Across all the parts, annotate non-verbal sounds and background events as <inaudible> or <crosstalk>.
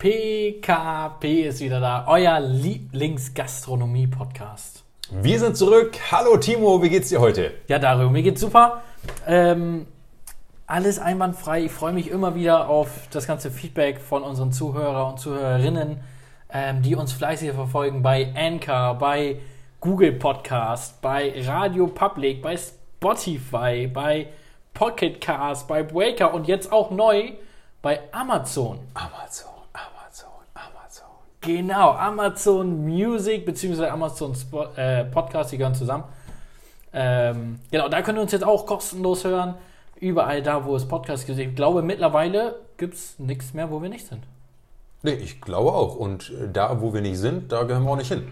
PKP ist wieder da, euer Lieblingsgastronomie-Podcast. Wir sind zurück. Hallo Timo, wie geht's dir heute? Ja, Dario, mir geht's super. Ähm, alles einwandfrei. Ich freue mich immer wieder auf das ganze Feedback von unseren Zuhörer und Zuhörerinnen, ähm, die uns fleißig verfolgen bei Anchor, bei Google Podcast, bei Radio Public, bei Spotify, bei Pocket Cast, bei Breaker und jetzt auch neu bei Amazon. Amazon, Amazon, Amazon. Genau, Amazon Music bzw. Amazon Spo äh, Podcast, die gehören zusammen. Ähm, genau, da könnt ihr uns jetzt auch kostenlos hören. Überall da, wo es Podcasts gibt. Ich glaube, mittlerweile gibt es nichts mehr, wo wir nicht sind. Nee, ich glaube auch. Und äh, da, wo wir nicht sind, da gehören wir auch nicht hin.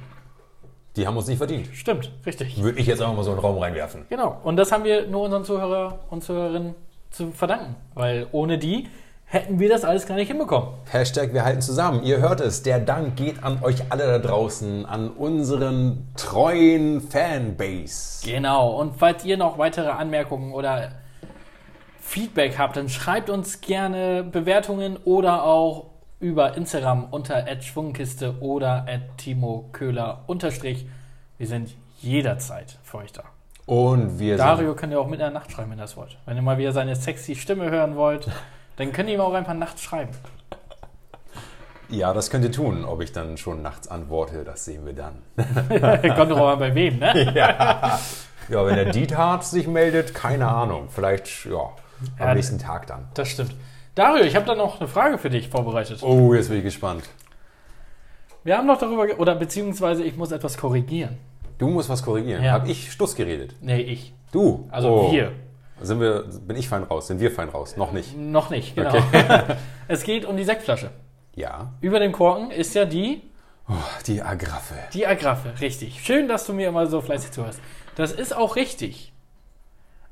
Die haben uns nicht verdient. Stimmt, richtig. Würde ich jetzt einfach mal so in den Raum reinwerfen. Genau, und das haben wir nur unseren Zuhörer und Zuhörerinnen zu verdanken. Weil ohne die hätten wir das alles gar nicht hinbekommen. Hashtag wir halten zusammen. Ihr hört es. Der Dank geht an euch alle da draußen, an unseren treuen Fanbase. Genau, und falls ihr noch weitere Anmerkungen oder Feedback habt, dann schreibt uns gerne Bewertungen oder auch über Instagram unter @schwungkiste oder Timo Köhler unterstrich. Wir sind jederzeit für euch da. Und wir Dario könnt ihr auch mit in der Nacht schreiben, wenn ihr das wollt. Wenn ihr mal wieder seine sexy Stimme hören wollt, <laughs> dann könnt ihr ihm auch einfach nachts schreiben. Ja, das könnt ihr tun. Ob ich dann schon nachts antworte, das sehen wir dann. <laughs> Kommt doch mal bei wem, ne? <laughs> ja. ja, wenn der Diethard sich meldet, keine Ahnung. Vielleicht, ja, am Ja, nächsten Tag dann. Das stimmt. Dario, ich habe da noch eine Frage für dich vorbereitet. Oh, jetzt bin ich gespannt. Wir haben noch darüber, oder beziehungsweise ich muss etwas korrigieren. Du musst was korrigieren. Ja. Hab ich Stuss geredet? Nee, ich. Du? Also Oh. wir. Sind wir, bin ich fein raus? Sind wir fein raus? Noch nicht. Noch nicht, genau. <laughs> es geht um die Sektflasche. Ja. Über dem Korken ist ja die, Oh, die Agraffe. die Agraffe. Richtig. Schön, dass du mir immer so fleißig zuhörst. Das ist auch richtig.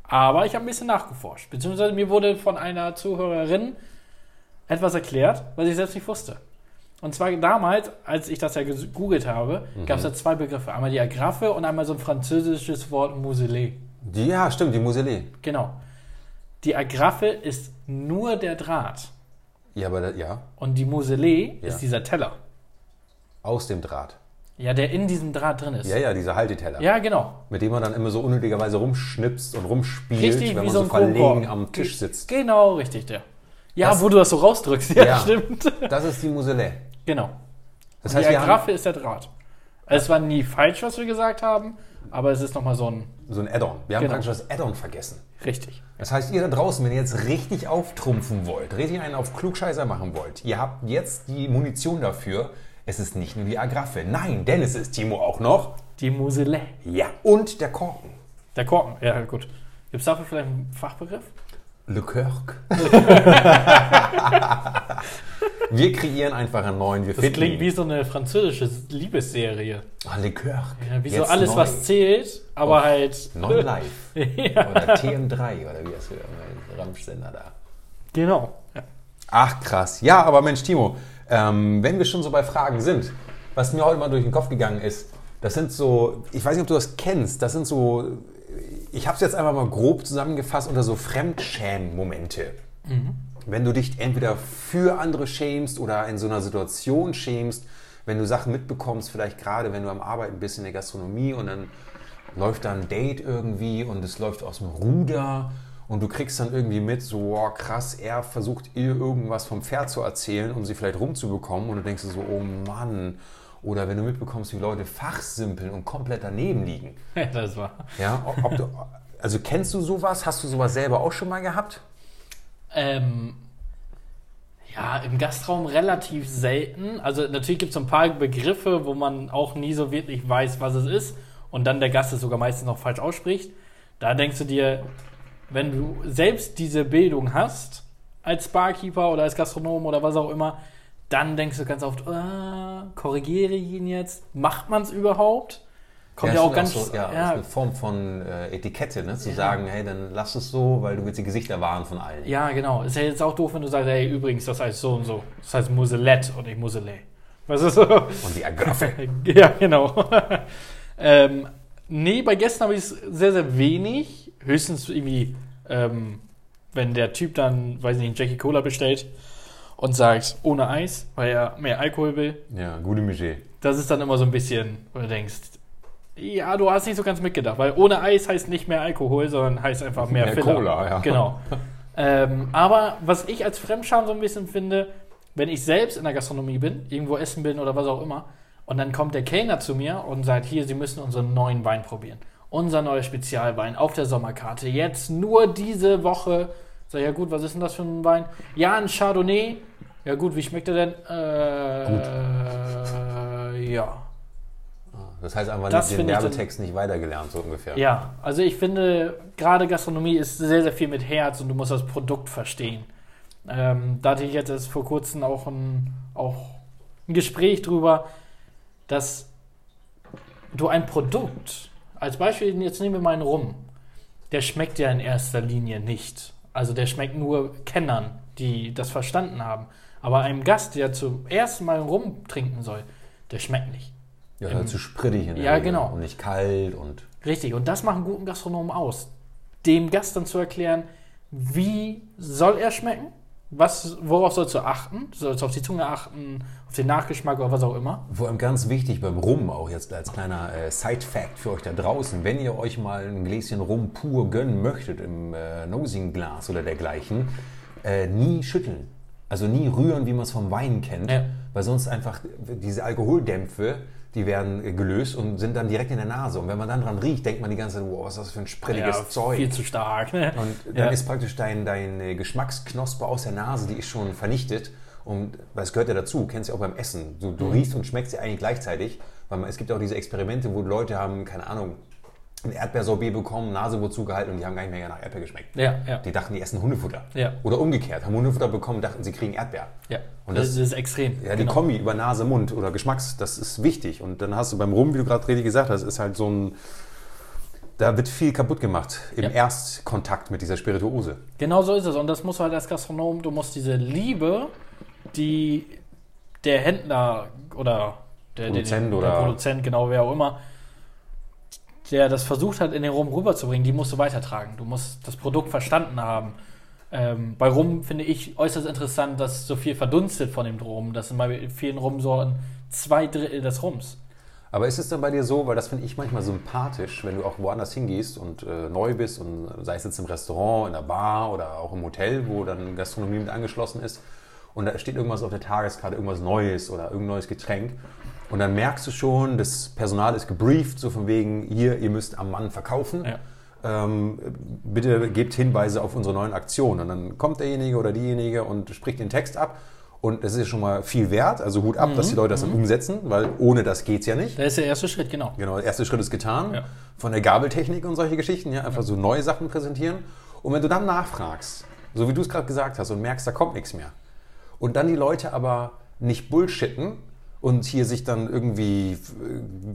Aber ich habe ein bisschen nachgeforscht. Beziehungsweise mir wurde von einer Zuhörerin etwas erklärt, was ich selbst nicht wusste. Und zwar damals, als ich das ja gegoogelt habe, gab es ja zwei Begriffe. Einmal die Agraffe und einmal so ein französisches Wort Muselet. Die, ja, stimmt, die Muselet. Genau. Die Agraffe ist nur der Draht. Ja, aber da, ja, Und die Muselet Ja. ist dieser Teller. aus dem Draht. Ja, der in diesem Draht drin ist. Ja, ja, dieser Halteteller. Ja, genau. Mit dem man dann immer so unnötigerweise rumschnipst und rumspielt, Richtig, wenn wie man so so ein verlegen Kronkorken. am Tisch sitzt. Genau, richtig, der. Ja, Das- wo du das so rausdrückst. <laughs> Ja, Ja. stimmt. Das ist die Muselet. Genau. Das die heißt, wir haben Agraffe ist der Draht. Also es war nie falsch, was wir gesagt haben, aber es ist nochmal so ein. so ein Add-on. Wir haben Genau. praktisch das Add-on vergessen. Richtig. Das heißt, ihr da draußen, wenn ihr jetzt richtig auftrumpfen wollt, richtig einen auf Klugscheißer machen wollt, ihr habt jetzt die Munition dafür. Es ist nicht nur die Agraffe. Nein, denn es ist Timo auch noch. Die Muselet. Ja. Und der Korken. Der Korken. Ja, gut. Gibt es dafür vielleicht einen Fachbegriff? Le Kirk. <laughs> wir kreieren einfach einen neuen. Wir Das finden klingt ihn. wie so eine französische Liebesserie. Ah, Le Kirk. Ja, wie so Jetzt alles, neu. was zählt, aber Auf halt. Non Live. <laughs> Oder TM3 oder wie das für Ramschsender da. Genau. Ja. Ach krass. Ja, aber Mensch, Timo, ähm, wenn wir schon so bei Fragen sind, was mir heute mal durch den Kopf gegangen ist, das sind so, ich weiß nicht, ob du das kennst, das sind so, ich habe es jetzt einfach mal grob zusammengefasst unter so Fremdschämen-Momente. Wenn du dich entweder für andere schämst oder in so einer Situation schämst, wenn du Sachen mitbekommst, vielleicht gerade wenn du am Arbeiten bist in der Gastronomie und dann läuft da ein Date irgendwie und es läuft aus dem Ruder und du kriegst dann irgendwie mit, so wow, krass, er versucht ihr irgendwas vom Pferd zu erzählen, um sie vielleicht rumzubekommen und du denkst so, oh Mann. Oder wenn du mitbekommst, wie Leute fachsimpeln und komplett daneben liegen. <laughs> das war. Ja, ob, ob du, also kennst du sowas? Hast du sowas selber auch schon mal gehabt? Ähm, ja, im Gastraum relativ selten. Also natürlich gibt es so ein paar Begriffe, wo man auch nie so wirklich weiß, was es ist. Und dann der Gast es sogar meistens noch falsch ausspricht. Da denkst du dir, wenn du selbst diese Bildung hast, als Barkeeper oder als Gastronom oder was auch immer, dann denkst du ganz oft, äh, korrigiere ich ihn jetzt? Macht man es überhaupt? Kommt ja, auch stimmt ganz. so, ja, ja, eine Form von äh, Etikette, ne? zu sagen, hey, dann lass es so, weil du willst die Gesichter wahren von allen. Ja, genau. Ist ja jetzt auch doof, wenn du sagst, hey, übrigens, das heißt so und so. Das heißt Muselet und nicht Muselet. Was ist so? Und die Agraffe. <laughs> ja, genau. <laughs> ähm, nee, bei Gästen habe ich es sehr, sehr wenig. Höchstens irgendwie, ähm, wenn der Typ dann, weiß nicht, einen Jackie Cola bestellt und sagst ohne Eis, weil er mehr Alkohol will, Ja, gute Miché. das ist dann immer so ein bisschen, wo du denkst, ja, du hast nicht so ganz mitgedacht, weil ohne Eis heißt nicht mehr Alkohol, sondern heißt einfach mehr, Mehr Filler. Cola, ja. Genau. <laughs> ähm, aber was ich als Fremdscham so ein bisschen finde, wenn ich selbst in der Gastronomie bin, irgendwo essen bin oder was auch immer, und dann kommt der Kellner zu mir und sagt, hier, Sie müssen unseren neuen Wein probieren. Unser neuer Spezialwein auf der Sommerkarte. Jetzt nur diese Woche. Sag ja gut, was ist denn das für ein Wein? Ja, ein Chardonnay. Ja gut, wie schmeckt er denn? Äh, <laughs> ja. Das heißt einfach Das den ich dann- Werbetext nicht weitergelernt, so ungefähr. Ja, also ich finde, gerade Gastronomie ist sehr, sehr viel mit Herz und du musst das Produkt verstehen. Ähm, da hatte ich jetzt erst vor kurzem auch ein, auch ein Gespräch drüber, dass du ein Produkt, als Beispiel, jetzt nehmen wir mal einen Rum, der schmeckt ja in erster Linie nicht. Also der schmeckt nur Kennern, die das verstanden haben. Aber einem Gast, der zum ersten Mal Rum trinken soll, der schmeckt nicht. Ja, halt zu sprittig in der Ja, Regel. genau. Und nicht kalt und. Richtig, und das macht einen guten Gastronomen aus. Dem Gast dann zu erklären, wie soll er schmecken? Was, worauf sollst du achten? Sollst du auf die Zunge achten, auf den Nachgeschmack oder was auch immer? Vor allem ganz wichtig beim Rum, auch jetzt als kleiner äh, Side-Fact für euch da draußen, wenn ihr euch mal ein Gläschen Rum pur gönnen möchtet im äh, Nosing-Glas oder dergleichen, äh, nie schütteln. Also nie rühren, wie man es vom Wein kennt, Ja. weil sonst einfach diese Alkoholdämpfe, die werden äh, gelöst und sind dann direkt in der Nase. Und wenn man dann dran riecht, denkt man die ganze Zeit, wow, was ist das für ein sprittiges Zeug. viel zu stark. Ne? Und dann Ja. ist praktisch dein, deine Geschmacksknospe aus der Nase, die ist schon vernichtet. Und weil es gehört ja dazu, kennst du auch beim Essen. Du, Mhm. du riechst und schmeckst ja eigentlich gleichzeitig. Weil man, es gibt auch diese Experimente, wo Leute haben, keine Ahnung, ein Erdbeersorbet bekommen, Nase wurde zugehalten und die haben gar nicht mehr nach Erdbeer geschmeckt. Ja, ja. Die dachten, die essen Hundefutter. Ja. Oder umgekehrt, haben Hundefutter bekommen, dachten, sie kriegen Erdbeer. ja. Und das, das- ist extrem. Ja, die Genau. Kombi über Nase, Mund oder Geschmacks, das ist wichtig. Und dann hast du beim Rum, wie du gerade richtig gesagt hast, ist halt so ein. Da wird viel kaputt gemacht im Ja. Erstkontakt mit dieser Spirituose. Genau so ist es. Und das musst du halt als Gastronom, du musst diese Liebe, die der Händler oder der Produzent der, oder- der Produzent, genau wer auch immer, der das versucht hat, in den Rum rüberzubringen, die musst du weitertragen. Du musst das Produkt verstanden haben. Ähm, bei Rum finde ich äußerst interessant, dass so viel verdunstet von dem Rum. Das sind bei vielen Rumsorten zwei Drittel des Rums. Aber ist es dann bei dir so, weil das finde ich manchmal sympathisch, wenn du auch woanders hingehst und äh, neu bist und sei es jetzt im Restaurant, in der Bar oder auch im Hotel, wo dann Gastronomie mit angeschlossen ist und da steht irgendwas auf der Tageskarte, irgendwas Neues oder irgendein neues Getränk und dann merkst du schon, das Personal ist gebrieft, so von wegen, hier, ihr müsst am Mann verkaufen. Ja. Ähm, bitte gebt Hinweise auf unsere neuen Aktionen. Und dann kommt derjenige oder diejenige und spricht den Text ab. Und das ist ja schon mal viel wert. Also Hut ab, dass die Leute das dann umsetzen, weil ohne das geht es ja nicht. Das ist der erste Schritt, genau. Genau, der erste Schritt ist getan. Ja. Von der Gabeltechnik und solche Geschichten, ja, einfach so neue Sachen präsentieren. Und wenn du dann nachfragst, so wie du es gerade gesagt hast, und merkst, da kommt nichts mehr, und dann die Leute aber nicht bullshitten und hier sich dann irgendwie äh,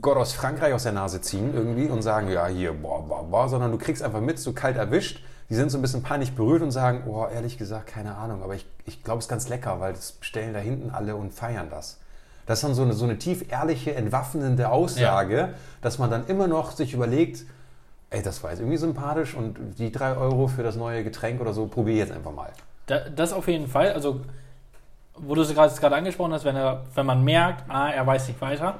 Gott aus Frankreich aus der Nase ziehen irgendwie und sagen, ja, hier, boah, boah, boah, sondern du kriegst einfach mit, so kalt erwischt. Die sind so ein bisschen peinlich berührt und sagen, oh, ehrlich gesagt, keine Ahnung, aber ich, ich glaube, es ist ganz lecker, weil das bestellen da hinten alle und feiern das. Das ist dann so eine, so eine tief ehrliche, entwaffnende Aussage, dass man dann immer noch sich überlegt, ey, das war jetzt irgendwie sympathisch und die drei Euro für das neue Getränk oder so, probiere jetzt einfach mal. Da, das auf jeden Fall. Also, wo du es gerade angesprochen hast, wenn, er, wenn man merkt, ah, er weiß nicht weiter,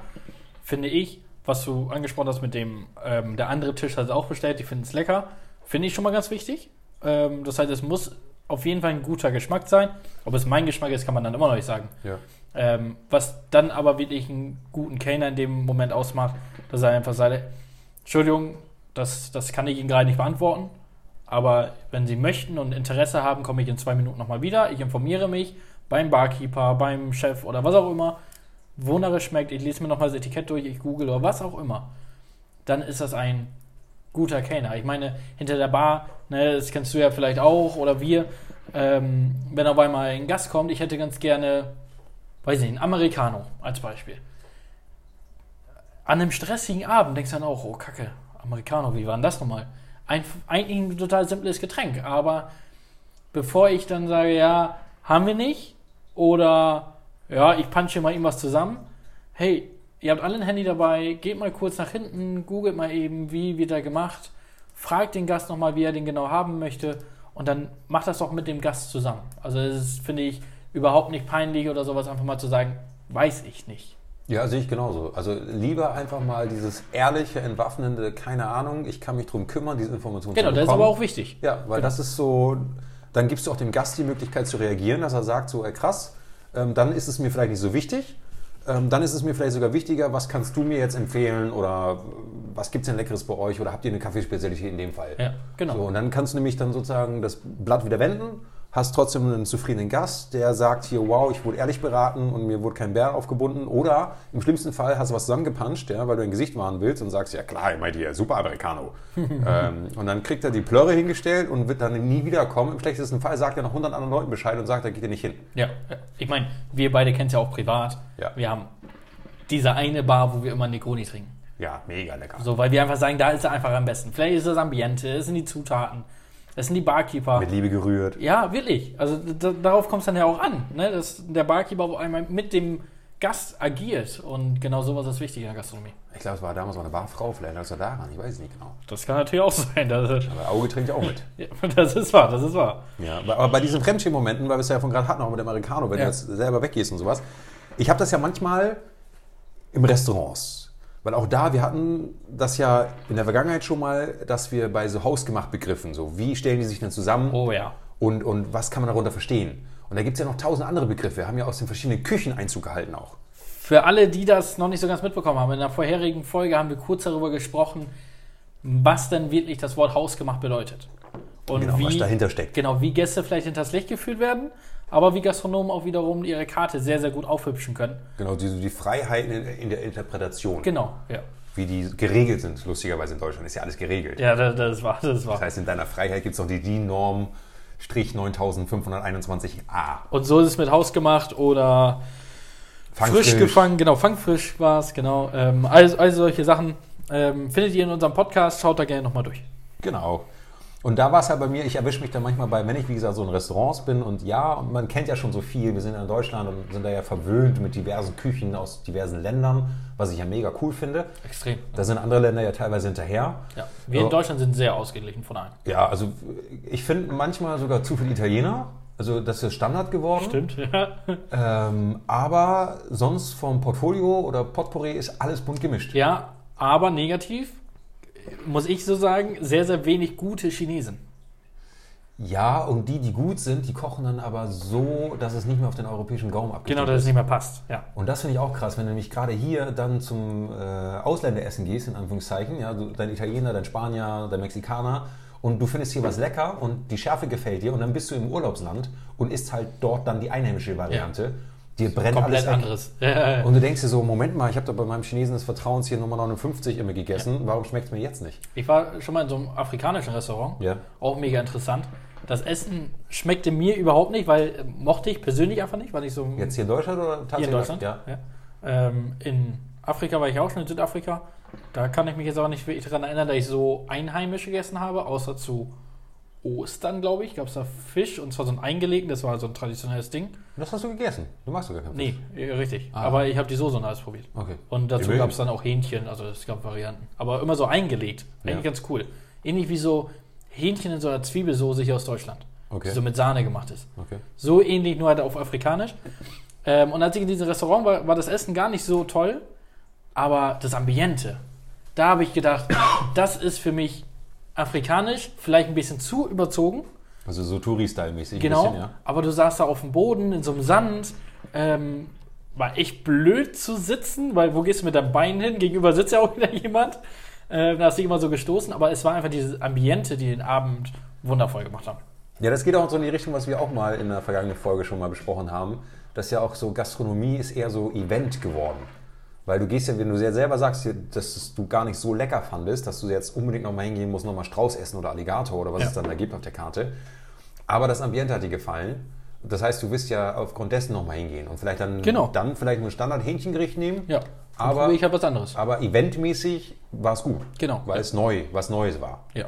finde ich, was du angesprochen hast mit dem, ähm, der andere Tisch hat es auch bestellt, die finden es lecker, finde ich schon mal ganz wichtig. Ähm, das heißt, es muss auf jeden Fall ein guter Geschmack sein. Ob es mein Geschmack ist, kann man dann immer noch nicht sagen. Ja. Ähm, was dann aber wirklich einen guten Kellner in dem Moment ausmacht, dass er einfach sagt, Entschuldigung, das, das kann ich Ihnen gerade nicht beantworten, aber wenn Sie möchten und Interesse haben, komme ich in zwei Minuten nochmal wieder. Ich informiere mich beim Barkeeper, beim Chef oder was auch immer, es schmeckt. Ich lese mir nochmal das Etikett durch, ich google oder was auch immer. Dann ist das ein guter Kellner. Ich meine, hinter der Bar, ne, das kennst du ja vielleicht auch oder wir, ähm, wenn auf einmal ein Gast kommt, ich hätte ganz gerne, weiß nicht, einen Americano als Beispiel. An einem stressigen Abend denkst du dann auch, oh Kacke, Americano, wie war denn das nochmal? Ein, eigentlich ein total simples Getränk, aber bevor ich dann sage, ja, haben wir nicht, oder ja, ich punche mal irgendwas zusammen, hey, ihr habt alle ein Handy dabei, geht mal kurz nach hinten, googelt mal eben, wie wird er gemacht, fragt den Gast nochmal, wie er den genau haben möchte und dann macht das doch mit dem Gast zusammen. Also das ist, finde ich, überhaupt nicht peinlich oder sowas, einfach mal zu sagen, weiß ich nicht. Ja, sehe ich genauso. Also lieber einfach mal dieses ehrliche, entwaffnende, keine Ahnung, ich kann mich drum kümmern, diese Informationen Genau, zu das ist bekommen. aber auch wichtig. Ja, weil Genau. das ist so, dann gibst du auch dem Gast die Möglichkeit zu reagieren, dass er sagt, so, ey, krass, ähm, dann ist es mir vielleicht nicht so wichtig. Ähm, dann ist es mir vielleicht sogar wichtiger, was kannst du mir jetzt empfehlen oder was gibt es denn Leckeres bei euch oder habt ihr eine Kaffeespezialität in dem Fall? Ja, genau. So, und dann kannst du nämlich dann sozusagen das Blatt wieder wenden, hast trotzdem einen zufriedenen Gast, der sagt hier, wow, ich wurde ehrlich beraten und mir wurde kein Bär aufgebunden. Oder im schlimmsten Fall hast du was zusammengepanscht, ja, weil du ein Gesicht wahren willst und sagst, ja klar, ich meine hier, super Americano. <laughs> ähm, und dann kriegt er die Plörre hingestellt und wird dann nie wiederkommen. Im schlechtesten Fall sagt er noch 100 anderen Leuten Bescheid und sagt, da geht er nicht hin. Ja, ja. ich meine, wir beide kennen es ja auch privat. Ja. Wir haben diese eine Bar, wo wir immer Negroni trinken. Ja, mega lecker. So, weil wir einfach sagen, da ist er einfach am besten. Vielleicht ist das Ambiente, es sind die Zutaten, es sind die Barkeeper. Mit Liebe gerührt. Ja, wirklich. Also da, darauf kommt es dann ja auch an, ne? dass der Barkeeper auf einmal mit dem Gast agiert. Und genau sowas ist wichtig in der Gastronomie. Ich glaube, es war damals mal eine Barfrau, vielleicht lag es ja daran, ich weiß es nicht genau. Das kann natürlich auch sein. Das, Aber Auge trinkt ja auch mit. <laughs> ja, das ist wahr, das ist wahr. Ja, aber aber bei diesen Fremdschirmmomenten, weil wir es ja von gerade hatten, auch mit dem Americano, wenn Ja. du jetzt selber weggehst und sowas. Ich habe das ja manchmal im Restaurants. Weil auch da, wir hatten das ja in der Vergangenheit schon mal, dass wir bei so hausgemacht Begriffen, so wie stellen die sich denn zusammen Oh ja. und, und was kann man darunter verstehen. Und da gibt es ja noch tausend andere Begriffe. Wir haben ja aus den verschiedenen Küchen Einzug gehalten auch. Für alle, die das noch nicht so ganz mitbekommen haben, in der vorherigen Folge haben wir kurz darüber gesprochen, was denn wirklich das Wort hausgemacht bedeutet. Und Genau, wie, was dahinter steckt. Genau, wie Gäste vielleicht hinters Licht geführt werden, aber wie Gastronomen auch wiederum ihre Karte sehr, sehr gut aufhübschen können. Genau, die, die Freiheiten in, in der Interpretation, Genau, ja. wie die geregelt sind. Lustigerweise in Deutschland ist ja alles geregelt. Ja, das, das war, das war. Das heißt, in deiner Freiheit gibt es noch die DIN-Norm Strich 9521a. Und so ist es mit hausgemacht oder frisch gefangen, genau, fangfrisch war es, genau. Ähm, all, all solche Sachen ähm, findet ihr in unserem Podcast, schaut da gerne nochmal durch. Genau. Und da war es halt bei mir, ich erwische mich dann manchmal bei, wenn ich wie gesagt so in Restaurants bin und ja, und man kennt ja schon so viel, wir sind ja in Deutschland und sind da ja verwöhnt mit diversen Küchen aus diversen Ländern, was ich ja mega cool finde. Extrem. Da sind andere Länder ja teilweise hinterher. Ja. Wir Ja. in Deutschland sind sehr ausgeglichen von allen. Ja, also ich finde manchmal sogar zu viel Italiener. Also das ist Standard geworden. Stimmt, ja. <laughs> Ähm, aber sonst vom Portfolio oder Potpourri ist alles bunt gemischt. Ja, aber negativ, muss ich so sagen, sehr, sehr wenig gute Chinesen. Ja, und die, die gut sind, die kochen dann aber so, dass es nicht mehr auf den europäischen Gaumen abgeht. Genau, dass es nicht mehr passt. Ja. Und das finde ich auch krass, wenn du nämlich gerade hier dann zum äh, Ausländeressen gehst, in Anführungszeichen, ja, du, dein Italiener, dein Spanier, dein Mexikaner, und du findest hier was lecker und die Schärfe gefällt dir und dann bist du im Urlaubsland und isst halt dort dann die einheimische Variante. Dir brennt Komplett alles weg. anderes. <laughs> Und du denkst dir so, Moment mal, ich habe da bei meinem Chinesen des Vertrauens hier Nummer 59 immer gegessen, warum schmeckt es mir jetzt nicht? Ich war schon mal in so einem afrikanischen Restaurant. Ja. Auch mega interessant. Das Essen schmeckte mir überhaupt nicht, weil äh, mochte ich persönlich einfach nicht, weil ich so Jetzt hier in Deutschland oder tatsächlich? hier in Deutschland. Ja. Ja. Ähm, in Afrika war ich auch schon, in Südafrika. Da kann ich mich jetzt aber nicht wirklich daran erinnern, dass ich so einheimisch gegessen habe, außer zu Ostern, glaube ich, gab es da Fisch und zwar so ein eingelegten, das war so ein traditionelles Ding. Das hast du gegessen. Du magst sogar keinen Fisch. Nee, äh, richtig. Ah. Aber ich habe die Soße und alles probiert. Okay. Und dazu gab es dann auch Hähnchen, also es gab Varianten. Aber immer so eingelegt. Eigentlich Ja. ganz cool. Ähnlich wie so Hähnchen in so einer Zwiebelsoße hier aus Deutschland. Okay. Die so mit Sahne gemacht ist. Okay. So ähnlich, nur halt auf afrikanisch. Ähm, und als ich in diesem Restaurant war, war das Essen gar nicht so toll, aber das Ambiente, da habe ich gedacht, das ist für mich afrikanisch, vielleicht ein bisschen zu überzogen. Also so Touri-Style-mäßig. Genau, bisschen, ja. aber du saßt da auf dem Boden in so einem Sand. Ähm, war echt blöd zu sitzen, weil wo gehst du mit deinem Bein hin? Gegenüber sitzt ja auch wieder jemand. Äh, da hast du dich immer so gestoßen, aber es war einfach dieses Ambiente, die den Abend wundervoll gemacht haben. Ja, das geht auch so in die Richtung, was wir auch mal in der vergangenen Folge schon mal besprochen haben. Dass ja auch so Gastronomie ist eher so Event geworden. Weil du gehst ja, wenn du sehr selber sagst, dass du gar nicht so lecker fandest, dass du jetzt unbedingt nochmal hingehen musst, nochmal Strauß essen oder Alligator oder was Ja. es dann da gibt auf der Karte. Aber das Ambiente hat dir gefallen. Das heißt, du wirst ja aufgrund dessen nochmal hingehen und vielleicht dann, Genau. dann vielleicht nur ein Standard-Hähnchengericht nehmen. Ja, Aber- ich habe was anderes. Aber eventmäßig war es gut. Genau. Weil es neu, was Neues war Ja.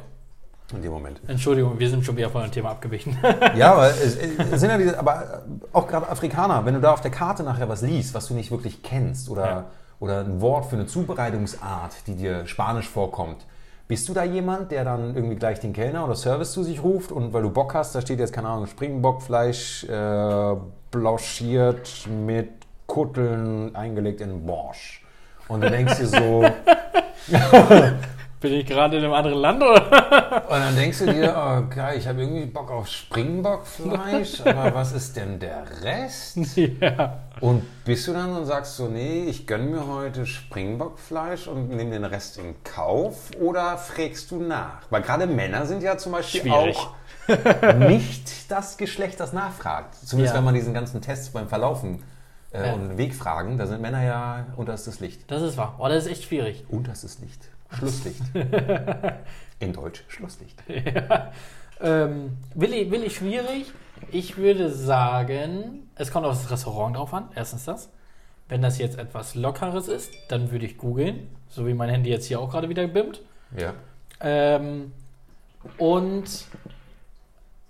in dem Moment. Entschuldigung, wir sind schon wieder von dem Thema abgewichen. <laughs> Ja, aber es, es sind ja diese, aber auch gerade Afrikaner, wenn du da auf der Karte nachher was liest, was du nicht wirklich kennst oder, Ja. Oder ein Wort für eine Zubereitungsart, die dir spanisch vorkommt, Bist du da jemand, der dann irgendwie gleich den Kellner oder Service zu sich ruft und weil du Bock hast, da steht jetzt, keine Ahnung, Springbockfleisch äh, blanchiert mit Kutteln eingelegt in Borsch. Und du denkst dir so, <laughs> Bin ich gerade in einem anderen Land oder? <laughs> Und dann denkst du dir, oh geil, ich habe irgendwie Bock auf Springbockfleisch, aber <laughs> was ist denn der Rest? ja. Und bist du dann und sagst so, nee, ich gönne mir heute Springbockfleisch und nehme den Rest in Kauf? Oder fragst du nach? Weil gerade Männer sind ja zum Beispiel Schwierig. auch nicht das Geschlecht, das nachfragt. Zumindest Ja. wenn man diesen ganzen Tests beim Verlaufen äh, Ja. und Wegfragen, da sind Männer ja unterstes Licht. Das ist wahr. Oh, das ist echt schwierig. Unterstes Licht. Schlusslicht. <laughs> In Deutsch Schlusslicht. <laughs> Ähm, Willi, Willi schwierig. Ich würde sagen, es kommt auf das Restaurant drauf an. Erstens das. Wenn das jetzt etwas Lockeres ist, dann würde ich googeln. So wie mein Handy jetzt hier auch gerade wieder bimmt. Ja. Ähm, und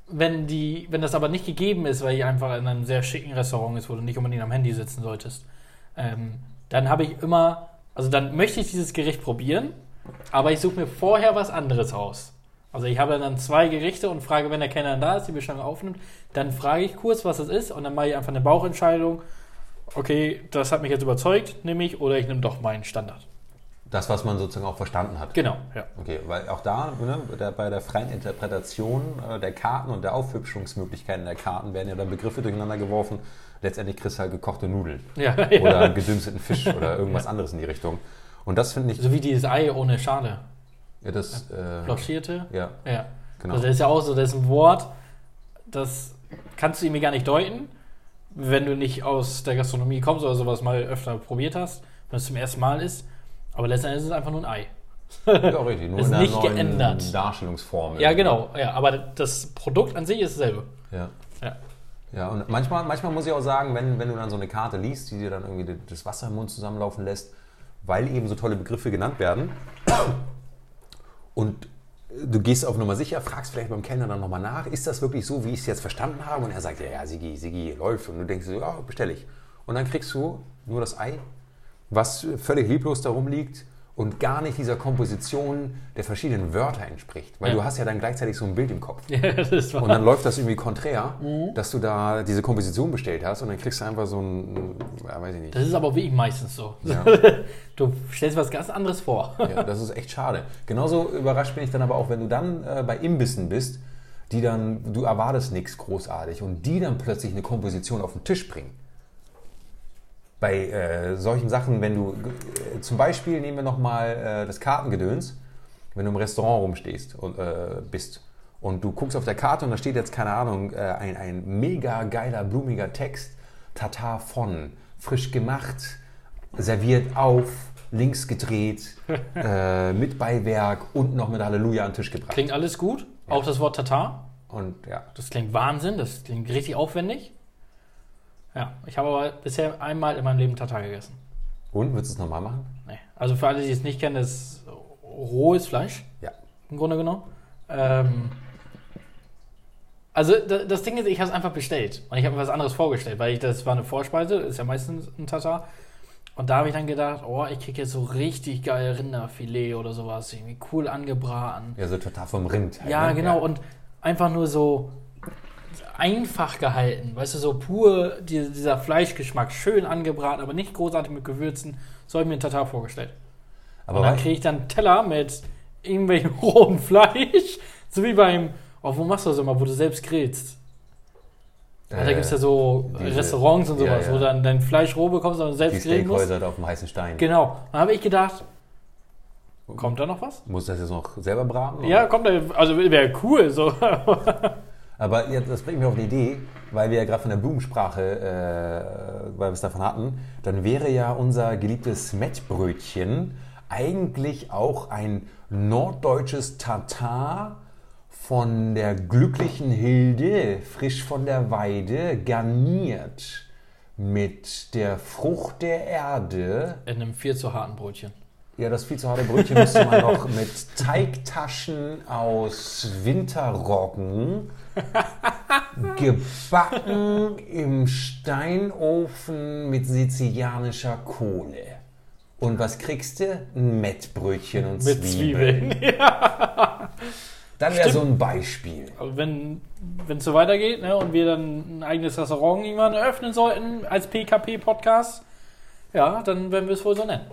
wenn, die, wenn das aber nicht gegeben ist, weil ihr einfach in einem sehr schicken Restaurant ist, wo du nicht unbedingt am Handy sitzen solltest, ähm, dann habe ich immer, also dann möchte ich dieses Gericht probieren, aber ich suche mir vorher was anderes aus. Also ich habe dann zwei Gerichte und frage, wenn der Kellner da ist, die Bestellung aufnimmt, dann frage ich kurz, was es ist und dann mache ich einfach eine Bauchentscheidung. Okay, das hat mich jetzt überzeugt, nehme ich, oder ich nehme doch meinen Standard. Das, was man sozusagen auch verstanden hat. Genau, ja. Okay, weil auch da ne, der, bei der freien Interpretation äh, der Karten und der Aufhübschungsmöglichkeiten der Karten werden ja dann Begriffe durcheinander geworfen. Letztendlich kriegst du halt gekochte Nudeln ja, <laughs> oder ja. gedünsteten Fisch oder irgendwas anderes in die Richtung. Und das finde ich, So wie dieses Ei ohne Schale. ja, das, äh, Blanchierte. ja, Ja. genau. Also das ist ja auch so, das ist ein Wort, das kannst du irgendwie gar nicht deuten, wenn du nicht aus der Gastronomie kommst oder sowas mal öfter probiert hast, wenn es zum ersten Mal ist. Aber letztendlich ist es einfach nur ein Ei. ja, richtig. <laughs> Nur Ist in einer nicht neuen geändert. Darstellungsform. Ja, genau. Ja, aber das Produkt an sich ist dasselbe. Ja. Ja. Ja, und manchmal, manchmal muss ich auch sagen, wenn, wenn du dann so eine Karte liest, die dir dann irgendwie das Wasser im Mund zusammenlaufen lässt, weil eben so tolle Begriffe genannt werden und du gehst auf Nummer sicher, fragst vielleicht beim Kellner dann nochmal nach, ist das wirklich so, wie ich es jetzt verstanden habe? Und er sagt, ja, ja, Sigi, Sigi, läuft. Und du denkst so, ja, bestelle ich. Und dann kriegst du nur das Ei, was völlig lieblos darum liegt und gar nicht dieser Komposition der verschiedenen Wörter entspricht. Weil Ja. du hast ja dann gleichzeitig so ein Bild im Kopf. <laughs> Ja, das. Und dann läuft das irgendwie konträr, Mhm. dass du da diese Komposition bestellt hast und dann kriegst du einfach so ein, ja, weiß ich nicht. Das ist aber wirklich meistens so. Ja. <laughs> Du stellst was ganz anderes vor. Ja, das ist echt schade. Genauso überrascht bin ich dann aber auch, wenn du dann äh, bei Imbissen bist, die dann, du erwartest nichts großartig und die dann plötzlich eine Komposition auf den Tisch bringen. Bei äh, solchen Sachen, wenn du, äh, zum Beispiel nehmen wir nochmal äh, das Kartengedöns, wenn du im Restaurant rumstehst und äh, bist und du guckst auf der Karte und da steht jetzt, keine Ahnung, äh, ein, ein mega geiler, blumiger Text, Tatar von, frisch gemacht, serviert auf, links gedreht, <laughs> äh, mit Beiwerk und noch mit Halleluja an den Tisch gebracht. Klingt alles gut. Auch das Wort Tatar. Und ja, Das klingt Wahnsinn. Das klingt richtig aufwendig. Ja, ich habe aber bisher einmal in meinem Leben Tatar gegessen. und würdest du es nochmal machen? Nee. Also für alle, die es nicht kennen, das ist rohes Fleisch, Ja. im Grunde genommen. Ähm, also da- das Ding ist, ich habe es einfach bestellt. Und ich habe mir was anderes vorgestellt, weil ich, das war eine Vorspeise, ist ja meistens ein Tatar. Und da habe ich dann gedacht, oh, ich kriege jetzt so richtig geil Rinderfilet oder sowas, irgendwie cool angebraten. Ja, so total vom Rind. halt, Ja, ne? genau. Und einfach nur so einfach gehalten. Weißt du, so pur die, dieser Fleischgeschmack, schön angebraten, aber nicht großartig mit Gewürzen. So habe ich mir einen Tatar vorgestellt. Aber Und dann kriege ich dann einen Teller mit irgendwelchem <laughs> rohen Fleisch. So wie beim, oh, wo machst du das immer, wo du selbst grillst? da äh, gibt es ja so diese- Restaurants und ja, sowas, ja. wo dann dein Fleisch roh bekommst und die selbst grillen musst. Da auf dem heißen Stein. Genau. Dann habe ich gedacht, kommt da noch was? Muss das jetzt noch selber braten? oder? Ja, kommt da, also wäre cool. So. <laughs> Aber ja, das bringt mich auf eine Idee, weil wir ja gerade von der Blumensprache, äh, weil wir es davon hatten, dann wäre ja unser geliebtes Mettbrötchen eigentlich auch ein norddeutsches Tatar von der glücklichen Hilde, frisch von der Weide, garniert mit der Frucht der Erde. In einem viel zu harten Brötchen. Ja, das viel zu harte Brötchen müsste man noch mit Teigtaschen aus Winterroggen <laughs> gebacken im Steinofen mit sizilianischer Kohle. Und was kriegst du? Ein Mettbrötchen und Mit Zwiebeln. Zwiebeln. <laughs> Ja. Dann wäre so ein Beispiel. Wenn wenn es so weitergeht ne, und wir dann ein eigenes Restaurant irgendwann eröffnen sollten als PKP-Podcast, ja, dann werden wir es wohl so nennen.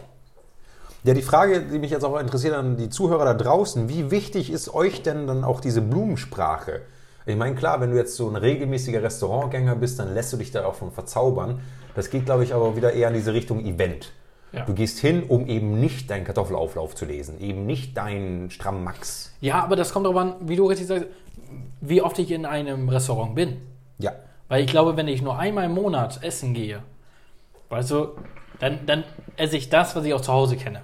Ja, die Frage, die mich jetzt auch interessiert an die Zuhörer da draußen, wie wichtig ist euch denn dann auch diese Blumensprache? Ich meine, klar, wenn du jetzt so ein regelmäßiger Restaurantgänger bist, dann lässt du dich da auch von verzaubern. Das geht, glaube ich, aber wieder eher in diese Richtung Event. Ja. Du gehst hin, um eben nicht deinen Kartoffelauflauf zu lesen, eben nicht deinen Stramm Max. Ja, aber das kommt darauf an, wie du richtig sagst, wie oft ich in einem Restaurant bin. Ja. Weil ich glaube, wenn ich nur einmal im Monat essen gehe, weißt du, dann, dann esse ich das, was ich auch zu Hause kenne.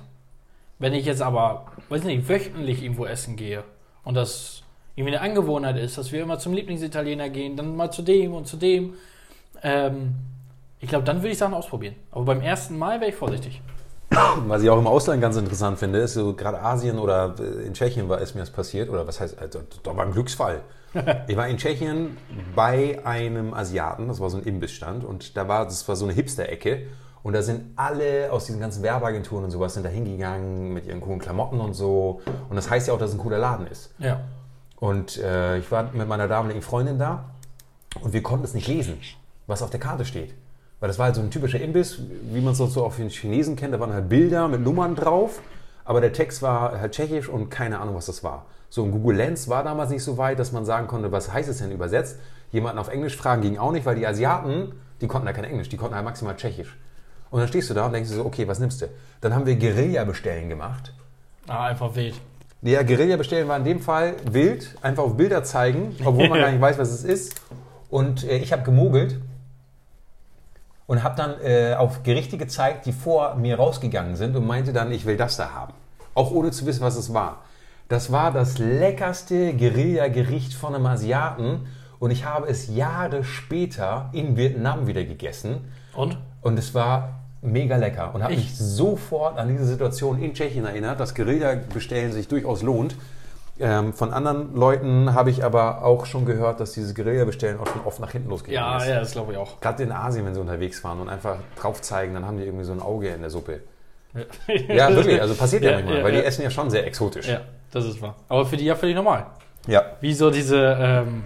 Wenn ich jetzt aber, weiß nicht, wöchentlich irgendwo essen gehe und das irgendwie eine Angewohnheit ist, dass wir immer zum Lieblingsitaliener gehen, dann mal zu dem und zu dem, ähm, ich glaube, dann würde ich Sachen ausprobieren. Aber beim ersten Mal wäre ich vorsichtig. <clears throat> Was ich auch im Ausland ganz interessant finde, ist so gerade Asien oder äh, in Tschechien war es mir das passiert, oder was heißt, also, da war ein Glücksfall. <laughs> Ich war in Tschechien bei einem Asiaten, das war so ein Imbissstand und da war, das war so eine Hipster-Ecke und da sind alle aus diesen ganzen Werbeagenturen und sowas sind da hingegangen mit ihren coolen Klamotten und so und das heißt ja auch, dass es ein cooler Laden ist. Ja. Und äh, ich war mit meiner damaligen Freundin da und wir konnten es nicht lesen, was auf der Karte steht. Weil das war halt so ein typischer Imbiss, wie man es so auf den Chinesen kennt. Da waren halt Bilder mit Nummern drauf, aber der Text war halt tschechisch und keine Ahnung, was das war. So ein Google Lens war damals nicht so weit, dass man sagen konnte, was heißt es denn übersetzt. Jemanden auf Englisch fragen ging auch nicht, weil die Asiaten, die konnten ja kein Englisch, die konnten halt maximal tschechisch. Und dann stehst du da und denkst so, okay, was nimmst du? Dann haben wir Guerilla-Bestellen gemacht. Ah, einfach wild. Ja, Guerilla bestellen war in dem Fall wild, einfach auf Bilder zeigen, obwohl man <laughs> gar nicht weiß, was es ist. Und äh, ich habe gemogelt und habe dann äh, auf Gerichte gezeigt, die vor mir rausgegangen sind und meinte dann, ich will das da haben. Auch ohne zu wissen, was es war. Das war das leckerste Guerilla-Gericht von einem Asiaten und ich habe es Jahre später in Vietnam wieder gegessen. Und? Und es war mega lecker und habe Ich- mich sofort an diese Situation in Tschechien erinnert, dass Guerilla-Bestellen sich durchaus lohnt. Ähm, von anderen Leuten habe ich aber auch schon gehört, dass dieses Guerilla-Bestellen auch schon oft nach hinten losgegangen Ja, ist. ja, das glaube ich auch. Gerade in Asien, wenn sie unterwegs waren und einfach drauf zeigen, dann haben die irgendwie so ein Auge in der Suppe. Ja, wirklich, also passiert ja, Ja, manchmal, ja, weil die ja. essen ja schon sehr exotisch. Ja, das ist wahr. Aber für die ja völlig normal. Ja. Wie so diese, ähm,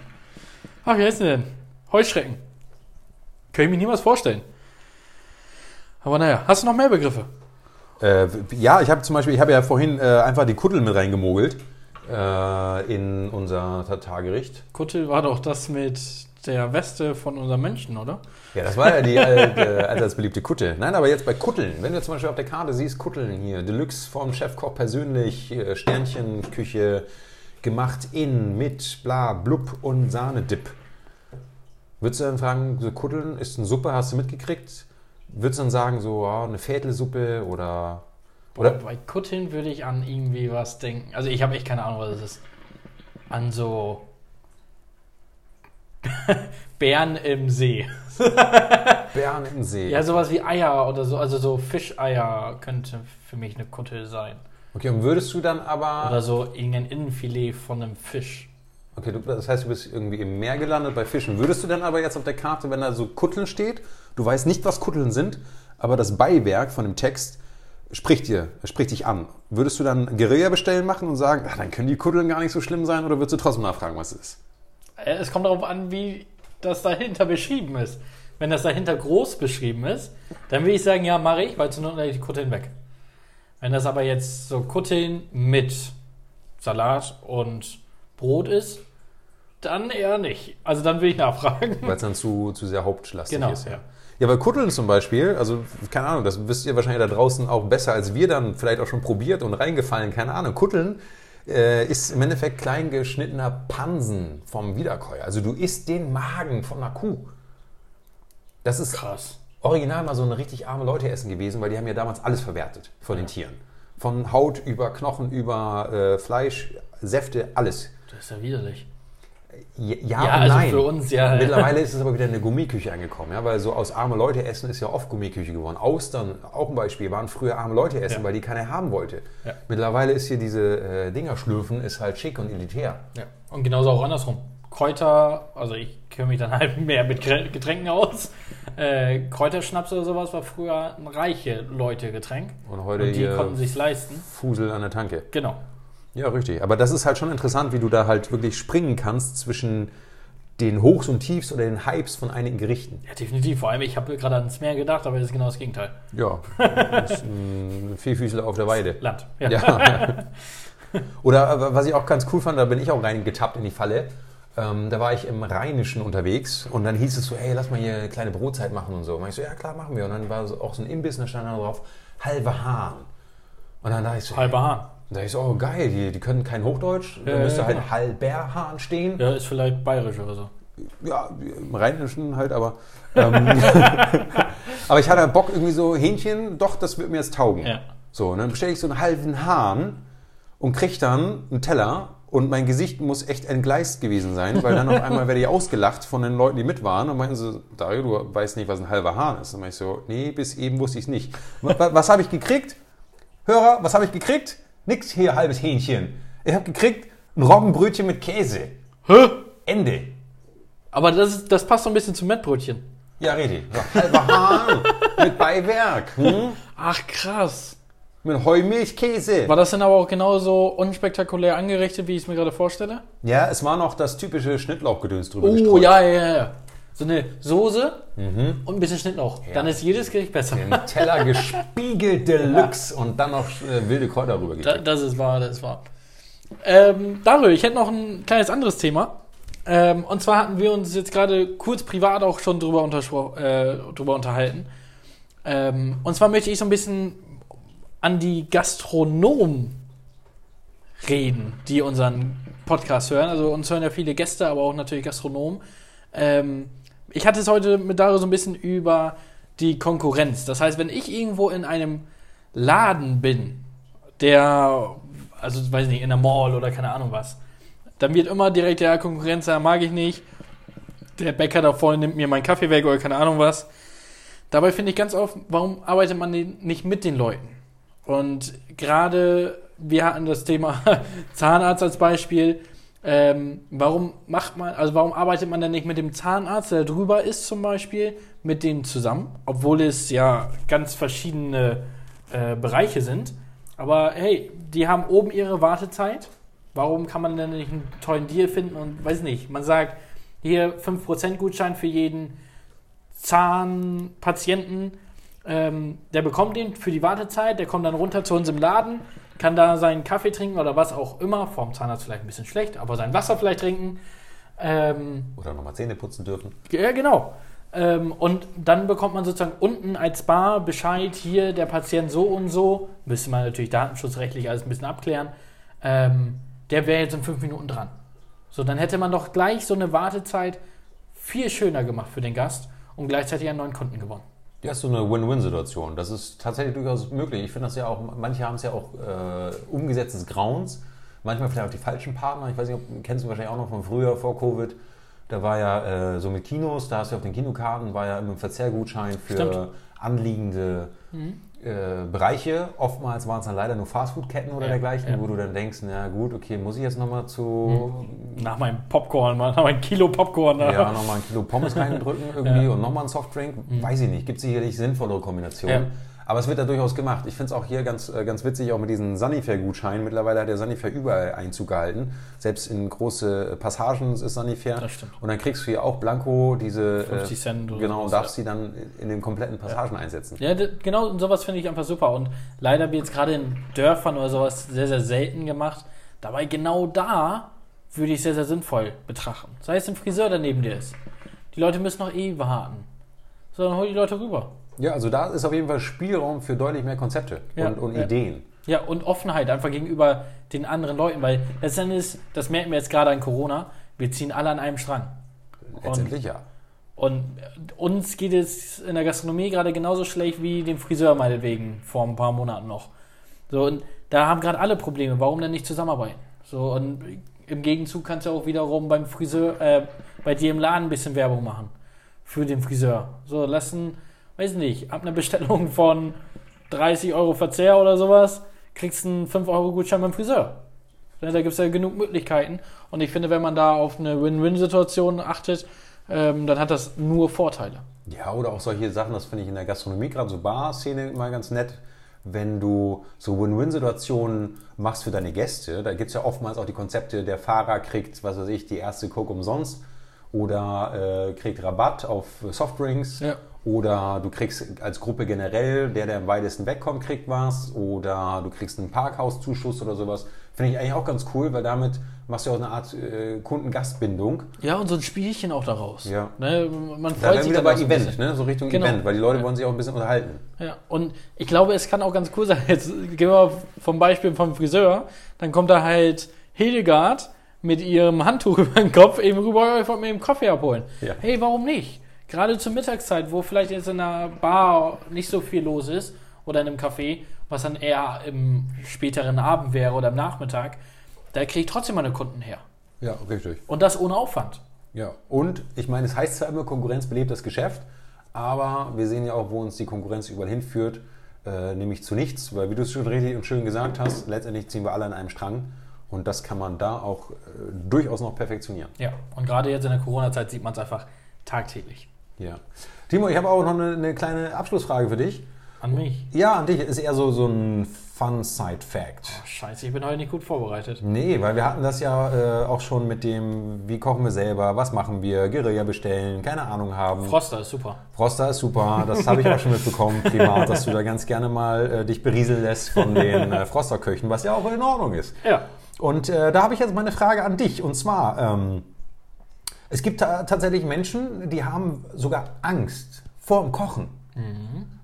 ach, wie heißt die denn? Heuschrecken. Kann ich mir niemals vorstellen. Aber naja, hast du noch mehr Begriffe? Äh, ja, ich habe zum Beispiel, ich habe ja vorhin äh, einfach die Kuttel mit reingemogelt äh, in unser Tatargericht. Kuttel war doch das mit der Weste von unserem Menschen, oder? Ja, das war ja die alte, allseits beliebte Kutte. Nein, aber jetzt bei Kutteln. Wenn du zum Beispiel auf der Karte siehst, Kutteln hier, Deluxe vom Chefkoch persönlich, äh, Sternchenküche, gemacht in, mit, bla, blub und Sahnedip. Würdest du dann fragen, so Kutteln, ist eine Suppe, hast du mitgekriegt? Würdest du dann sagen, so ja, eine Fädelsuppe oder... Oder bei Kutteln würde ich an irgendwie was denken. Also ich habe echt keine Ahnung, was es ist. An so <laughs> Bären im See. <laughs> Bären im See. Ja, sowas wie Eier oder so. Also so Fischeier könnte für mich eine Kuttel sein. Okay, und würdest du dann aber... Oder so irgendein Innenfilet von einem Fisch. Okay, du, das heißt, du bist irgendwie im Meer gelandet bei Fischen. Würdest du dann aber jetzt auf der Karte, wenn da so Kutteln steht, du weißt nicht, was Kutteln sind, aber das Beiwerk von dem Text spricht dir, spricht dich an. Würdest du dann Guerilla bestellen machen und sagen, ach, dann können die Kutteln gar nicht so schlimm sein, oder würdest du trotzdem nachfragen, was es ist? Äh, Es kommt darauf an, wie das dahinter beschrieben ist. Wenn das dahinter groß beschrieben ist, dann würde ich sagen, ja, mache ich, weil lege ich die Kutteln weg. Wenn das aber jetzt so Kutteln mit Salat und Brot ist, dann eher nicht. Also dann will ich nachfragen. Weil es dann zu, zu sehr hauptlastig Genau, ist. ja. Ja, weil Kutteln zum Beispiel, also keine Ahnung, das wisst ihr wahrscheinlich da draußen auch besser als wir dann vielleicht auch schon probiert und reingefallen, keine Ahnung. Kutteln äh, ist im Endeffekt klein geschnittener Pansen vom Wiederkäuer. Also du isst den Magen von einer Kuh. Das ist Krass. original mal so ein richtig arme Leute essen gewesen, weil die haben ja damals alles verwertet von den Tieren. Von Haut über Knochen, über äh, Fleisch, Säfte, alles. Das ist ja widerlich. Ja, ja, Ja, also nein. für uns ja. Mittlerweile ist es aber wieder eine Gummiküche angekommen, ja, weil so aus arme Leute essen ist ja oft Gummiküche geworden. Austern, auch ein Beispiel, waren früher arme Leute essen, Ja. weil die keiner haben wollte. Ja. Mittlerweile ist hier diese äh, Dinger schlürfen, ist halt schick und elitär. Ja. Und genauso auch andersrum. Kräuter, also ich kenne mich dann halt <laughs> mehr mit Getränken aus. Äh, Kräuterschnaps oder sowas war früher ein reiche Leute-Getränk. Und heute Und die konnten sich leisten. Fusel an der Tanke. Genau. Ja, richtig. Aber das ist halt schon interessant, wie du da halt wirklich springen kannst zwischen den Hochs und Tiefs oder den Hypes von einigen Gerichten. Ja, definitiv. Vor allem, ich habe gerade ans Meer gedacht, aber das ist genau das Gegenteil. Ja, das <laughs> Vierfüßler auf der Weide. Land. Ja. <laughs> Oder äh, was ich auch ganz cool fand, da bin ich auch reingetappt in die Falle. Ähm, da war ich im Rheinischen unterwegs und dann hieß es so, hey, lass mal hier eine kleine Brotzeit machen und so. Und ich so, ja klar, machen wir. Und dann war so auch so ein Imbiss, und da stand da drauf, halbe Hahn. Und dann dachte ich so, Halber Hahn. Da ich so, oh geil, die, die können kein Hochdeutsch. Da Ja, müsste ja, halt genau. halber Hahn stehen. Ja, ist vielleicht bayerisch oder so. Ja, im Rheinischen halt, aber. Ähm, <laughs> aber ich hatte Bock irgendwie so, Hähnchen, doch, das wird mir jetzt taugen. Ja. So, und dann bestelle ich so einen halben Hahn und kriege dann einen Teller und mein Gesicht muss echt entgleist gewesen sein, weil dann auf <laughs> einmal werde ich ausgelacht von den Leuten, die mit waren und meinten so, Dario, du weißt nicht, was ein halber Hahn ist. Und dann meinte ich so, nee, bis eben wusste ich es nicht. Was, was habe ich gekriegt? Hörer, was habe ich gekriegt? Nix hier, halbes Hähnchen. Ich habe gekriegt ein Roggenbrötchen mit Käse. Hä? Ende. Aber das, ist, das passt so ein bisschen zum Mettbrötchen. Ja, richtig. So, halber Hahn mit Beiwerk. Hm? Ach, krass. Mit Heumilchkäse. War das denn aber auch genauso unspektakulär angerichtet, wie ich es mir gerade vorstelle? Ja, es war noch das typische Schnittlauchgedöns drüber Oh, gestreut. ja, ja, ja. So eine Soße und ein bisschen Schnittlauch. Dann ist jedes Gericht besser. Ein Teller <laughs> gespiegelt Deluxe und dann noch äh, wilde Kräuter rüber Da, das ist wahr, das ist wahr. Ähm, Dario, ich hätte noch ein kleines anderes Thema. Ähm, und zwar hatten wir uns jetzt gerade kurz privat auch schon drüber, äh, drüber unterhalten. Ähm, und zwar möchte ich so ein bisschen an die Gastronomen reden, die unseren Podcast hören. Also uns hören ja viele Gäste, aber auch natürlich Gastronomen. Ähm, ich hatte es heute mit Dario so ein bisschen über die Konkurrenz. Das heißt, wenn ich irgendwo in einem Laden bin, der, also weiß nicht, in der Mall oder keine Ahnung was, dann wird immer direkt der Konkurrenz sagen, mag ich nicht. Der Bäcker da vorne nimmt mir meinen Kaffee weg oder keine Ahnung was. Dabei finde ich ganz oft, warum arbeitet man nicht mit den Leuten? Und gerade, wir hatten das Thema <laughs> Zahnarzt als Beispiel. Ähm, warum macht man, also warum arbeitet man denn nicht mit dem Zahnarzt, der drüber ist zum Beispiel, mit denen zusammen? Obwohl es ja ganz verschiedene äh, Bereiche sind. Aber hey, die haben oben ihre Wartezeit. Warum kann man denn nicht einen tollen Deal finden und weiß nicht, man sagt, hier 5% Gutschein für jeden Zahnpatienten, ähm, der bekommt den für die Wartezeit, der kommt dann runter zu uns im Laden, kann da seinen Kaffee trinken oder was auch immer, vorm Zahnarzt vielleicht ein bisschen schlecht, aber sein Wasser vielleicht trinken. Ähm, Oder nochmal Zähne putzen dürfen. ja, genau. Ähm, und dann bekommt man sozusagen unten als Bar Bescheid, hier der Patient so und so, müsste man natürlich datenschutzrechtlich alles ein bisschen abklären, ähm, der wäre jetzt in fünf Minuten dran. So, dann hätte man doch gleich so eine Wartezeit viel schöner gemacht für den Gast und gleichzeitig einen neuen Kunden gewonnen. Ja, ist so eine Win-Win-Situation. Das ist tatsächlich durchaus möglich. Ich finde das ja auch, manche haben es ja auch äh, umgesetzt des Grauens. Manchmal vielleicht auch die falschen Partner. Ich weiß nicht, ob, kennst du wahrscheinlich auch noch von früher, vor Covid. Da war ja äh, so mit Kinos, da hast du auf den Kinokarten, war ja immer ein Verzehrgutschein für Stimmt. anliegende äh, Bereiche. Oftmals waren es dann leider nur Fastfood-Ketten oder Ja, dergleichen, ja. wo du dann denkst, na gut, okay, muss ich jetzt nochmal zu Nach meinem Popcorn, mal nach meinem Kilo Popcorn. da. ja, nochmal ein Kilo Pommes reindrücken <laughs> irgendwie Ja. und nochmal einen Softdrink. Weiß ich nicht. Gibt sicherlich sinnvollere Kombinationen. Ja. Aber es wird da durchaus gemacht. Ich finde es auch hier ganz, äh, ganz witzig, auch mit diesen Sanifair-Gutscheinen. Mittlerweile hat der Sanifair überall Einzug gehalten. Selbst in große Passagen ist Sanifair. Das stimmt. Und dann kriegst du hier auch Blanco diese 50 Cent oder Genau, und darfst sie dann in den kompletten Passagen einsetzen. Ja, genau, und sowas finde ich einfach super. Und leider wird jetzt gerade in Dörfern oder sowas sehr, sehr selten gemacht. Dabei genau da würde ich sehr, sehr sinnvoll betrachten. Sei es ein Friseur, der neben dir ist. Die Leute müssen noch eh warten. So, dann hol die Leute rüber. Ja, also da ist auf jeden Fall Spielraum für deutlich mehr Konzepte Ja, und, und ja. Ideen. Ja, und Offenheit einfach gegenüber den anderen Leuten, weil letztendlich, das merken wir jetzt gerade an Corona, wir ziehen alle an einem Strang. Letztendlich ja. Und uns geht es in der Gastronomie gerade genauso schlecht wie dem Friseur meinetwegen vor ein paar Monaten noch. So, und da haben gerade alle Probleme. Warum denn nicht zusammenarbeiten? So, und im Gegenzug kannst du auch wiederum beim Friseur, äh, bei dir im Laden ein bisschen Werbung machen. Für den Friseur. So, lassen, weiß nicht, ab einer Bestellung von 30 Euro Verzehr oder sowas, kriegst du einen 5 Euro Gutschein beim Friseur. Ne, Da gibt es ja genug Möglichkeiten. Und ich finde, wenn man da auf eine Win-Win-Situation achtet, ähm, dann hat das nur Vorteile. Ja, oder auch solche Sachen, das finde ich in der Gastronomie, gerade so Bar-Szene immer ganz nett, wenn du so Win-Win-Situationen machst für deine Gäste. Da gibt es ja oftmals auch die Konzepte, der Fahrer kriegt, was weiß ich, die erste Coke umsonst oder äh, kriegt Rabatt auf Softdrinks. Ja. Oder du kriegst als Gruppe generell, der, der am weitesten wegkommt, kriegt was. Oder du kriegst einen Parkhauszuschuss oder sowas. Finde ich eigentlich auch ganz cool, weil damit machst du auch eine Art äh, Kundengastbindung. Ja, und so ein Spielchen auch daraus. Ja. Ne, man Da freut wir sich wieder bei so Event, ne? so Richtung Genau. Event, weil die Leute Ja. wollen sich auch ein bisschen unterhalten. Ja, und ich glaube, es kann auch ganz cool sein. Jetzt gehen wir mal vom Beispiel vom Friseur. Dann kommt da halt Hildegard mit ihrem Handtuch <laughs> über den Kopf eben rüber, ich wollte mir eben Kaffee abholen. Ja. Hey, warum nicht? Gerade zur Mittagszeit, wo vielleicht jetzt in einer Bar nicht so viel los ist oder in einem Café, was dann eher im späteren Abend wäre oder am Nachmittag, da kriege ich trotzdem meine Kunden her. Ja, richtig. Und das ohne Aufwand. Ja, und ich meine, es heißt zwar immer, Konkurrenz belebt das Geschäft, aber wir sehen ja auch, wo uns die Konkurrenz überall hinführt, äh, nämlich zu nichts, weil wie du es schon richtig und schön gesagt hast, letztendlich ziehen wir alle an einem Strang und das kann man da auch äh, durchaus noch perfektionieren. Ja, und gerade jetzt in der Corona-Zeit sieht man es einfach tagtäglich. Ja. Timo, ich habe auch noch eine, eine kleine Abschlussfrage für dich. An mich. Ja, an dich ist eher so, so ein Fun-Side-Fact. Scheiße, ich bin heute nicht gut vorbereitet. Nee, weil wir hatten das ja äh, auch schon mit dem, wie kochen wir selber, was machen wir, Guerilla bestellen, keine Ahnung haben. Froster ist super. Froster ist super, das habe ich auch schon mitbekommen, <laughs> privat, dass du da ganz gerne mal äh, dich berieseln lässt von den äh, Froster-Köchen, was ja auch in Ordnung ist. Ja. Und äh, da habe ich jetzt mal eine Frage an dich. Und zwar, ähm, es gibt ta tatsächlich Menschen, die haben sogar Angst vor dem Kochen.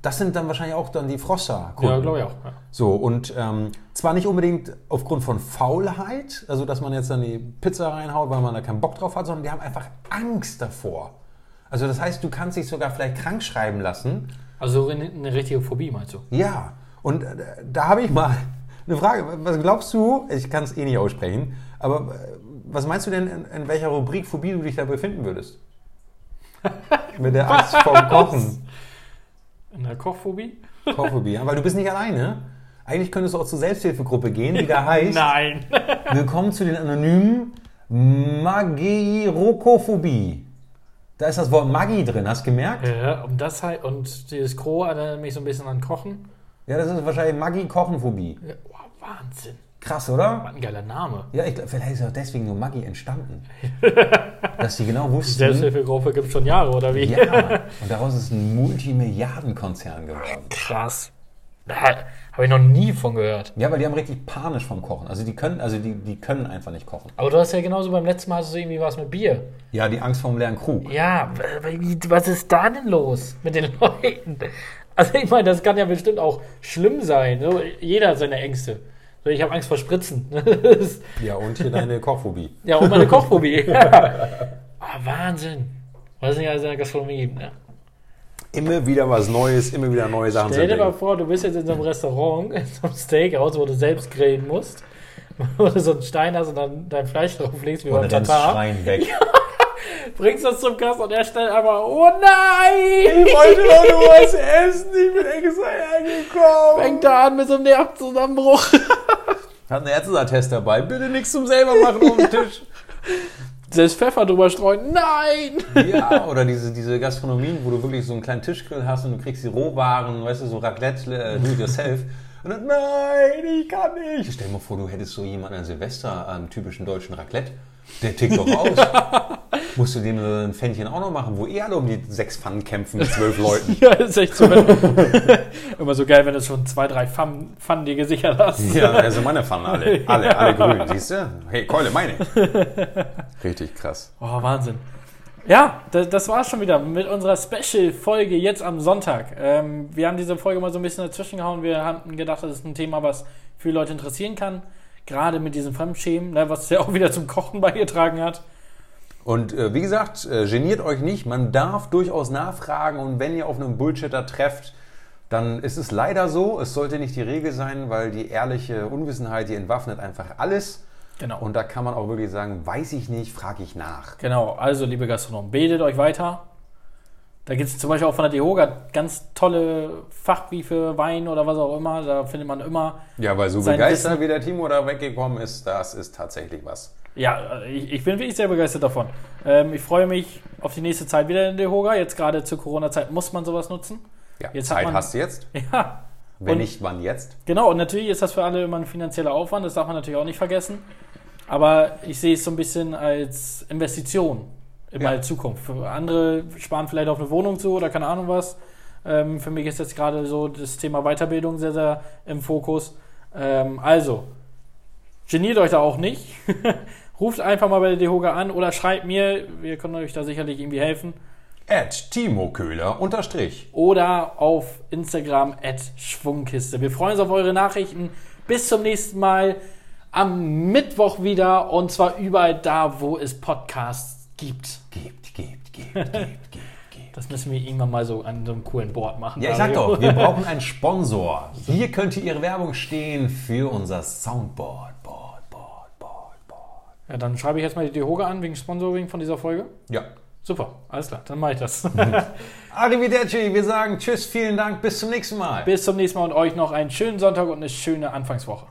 Das sind dann wahrscheinlich auch dann die Froster-Kunden. Ja, glaube ich auch. Ja. So, und ähm, zwar nicht unbedingt aufgrund von Faulheit, also dass man jetzt dann die Pizza reinhaut, weil man da keinen Bock drauf hat, sondern die haben einfach Angst davor. Also das heißt, du kannst dich sogar vielleicht krank schreiben lassen. Also eine eine richtige Phobie, meinst du? Ja, und äh, da habe ich mal eine Frage. Was glaubst du, ich kann es eh nicht aussprechen, aber äh, was meinst du denn, in, in welcher Rubrik Phobie du dich da befinden würdest? <laughs> Mit der Angst vorm Kochen. In der Kochphobie? Kochphobie, weil du bist nicht alleine. Eigentlich könntest du auch zur Selbsthilfegruppe gehen, die da <laughs> heißt Nein. <laughs> Willkommen zu den anonymen Magirokophobie. Da ist das Wort Magi drin, hast du gemerkt? ja, und das halt, und dieses Gros erinnert mich so ein bisschen an Kochen. Ja, das ist wahrscheinlich Magi-Kochenphobie. Ja, wow, Wahnsinn. Krass, oder? Was ein geiler Name. Ja, ich glaube, vielleicht ist auch deswegen nur Maggi entstanden. <laughs> Dass sie genau Die wussten. Selbsthilfegruppe gibt es schon Jahre, oder wie? Ja, <laughs> und daraus ist ein Multimilliardenkonzern geworden. Krass. Habe ich noch nie von gehört. Ja, weil die haben richtig panisch vom Kochen. Also die können, also die, die können einfach nicht kochen. Aber du hast ja genauso beim letzten Mal hast du irgendwie was mit Bier. Ja, die Angst vorm leeren Krug. Ja, was ist da denn los mit den <laughs> Leuten? Also ich meine, das kann ja bestimmt auch schlimm sein. So, jeder hat seine Ängste. Ich habe Angst vor Spritzen. <laughs> Ja, und hier deine Kochphobie. ja, und meine Kochphobie. <laughs> <laughs> Ah, Wahnsinn. Was es nicht alles in der Gastronomie gibt. Ne? Immer wieder was Neues, immer wieder neue Sachen Stell dir mal vor, du bist jetzt in so einem Restaurant, in so einem Steakhouse, wo du selbst grillen musst. Wo du so einen Stein hast und dann dein Fleisch drauflegst, wie beim Und dann Tatar. Schreien weg. Bringst das zum Gast und er stellt einfach, oh nein! Ich wollte doch nur was essen, ich bin extra hergekommen. Fängt da an mit so einem Nervenzusammenbruch. Hat einen Ärzteattest dabei, bitte nichts zum selber machen auf dem Tisch. Selbst Pfeffer drüber streuen, nein! Ja, oder diese, diese Gastronomien, wo du wirklich so einen kleinen Tischgrill hast und du kriegst die Rohwaren, weißt du, so Raclette, äh, do it yourself. Und dann, nein, ich kann nicht. Stell dir mal vor, du hättest so jemanden an Silvester am typischen deutschen Raclette. Der tickt doch aus. <laughs> Musst du dem ein Pfännchen auch noch machen, wo eh alle um die sechs Pfannen kämpfen mit zwölf <laughs> Leuten. Ja, ist echt so. <laughs> Immer so geil, wenn du schon zwei, drei Pfannen, Pfannen dir gesichert hast. Ja, also meine Pfannen alle. <laughs> Alle, alle grün, siehst du? Hey, Keule, meine. Richtig krass. Oh, Wahnsinn. Ja, das, das war's schon wieder mit unserer Special-Folge jetzt am Sonntag. Ähm, wir haben diese Folge mal so ein bisschen dazwischen gehauen. Wir hatten gedacht, das ist ein Thema, was viele Leute interessieren kann. Gerade mit diesem Fremdschämen, ne, was ja auch wieder zum Kochen beigetragen hat. Und äh, wie gesagt, äh, geniert euch nicht, man darf durchaus nachfragen und wenn ihr auf einen Bullshitter trefft, dann ist es leider so, es sollte nicht die Regel sein, weil die ehrliche Unwissenheit, die entwaffnet einfach alles. Genau. Und da kann man auch wirklich sagen, weiß ich nicht, frage ich nach. Genau, also liebe Gastronomen, bildet euch weiter. Da gibt es zum Beispiel auch von der Dehoga ganz tolle Fachbriefe, Wein oder was auch immer. Da findet man immer. Ja, weil so begeistert, Wissen- wie der Timo da weggekommen ist, das ist tatsächlich was. Ja, ich, ich bin wirklich sehr begeistert davon. Ähm, ich freue mich auf die nächste Zeit wieder in der Dehoga. Jetzt gerade zur Corona-Zeit muss man sowas nutzen. Ja, Jetzt Zeit man- hast du jetzt. <laughs> Ja, Wenn Und- nicht, wann jetzt? Genau, und natürlich ist das für alle immer ein finanzieller Aufwand, das darf man natürlich auch nicht vergessen. Aber ich sehe es so ein bisschen als Investition in Ja. meine Zukunft. Für andere sparen vielleicht auf eine Wohnung zu oder keine Ahnung was. Ähm, für mich ist jetzt gerade so das Thema Weiterbildung sehr, sehr im Fokus. Ähm, also, geniert euch da auch nicht. <laughs> Ruft einfach mal bei der Dehoga an oder schreibt mir, wir können euch da sicherlich irgendwie helfen. At Timo Köhler unterstrich. oder auf Instagram at Schwungkiste. Wir freuen uns auf eure Nachrichten. Bis zum nächsten Mal am Mittwoch wieder und zwar überall da, wo es Podcasts gibt. Gebt, gebt, gebt, gebt, gebt. Das müssen wir irgendwann mal so an so einem coolen Board machen. Ja, ich sag doch, wir brauchen einen Sponsor. Hier könnte Ihre Werbung stehen für unser Soundboard. Board, Board, Board, Board. Ja, dann schreibe ich jetzt mal die Dehoga an wegen Sponsoring von dieser Folge. Ja. Super, alles klar, dann mache ich das. <laughs> Arrivederci, wir sagen Tschüss, vielen Dank, bis zum nächsten Mal. Bis zum nächsten Mal und euch noch einen schönen Sonntag und eine schöne Anfangswoche.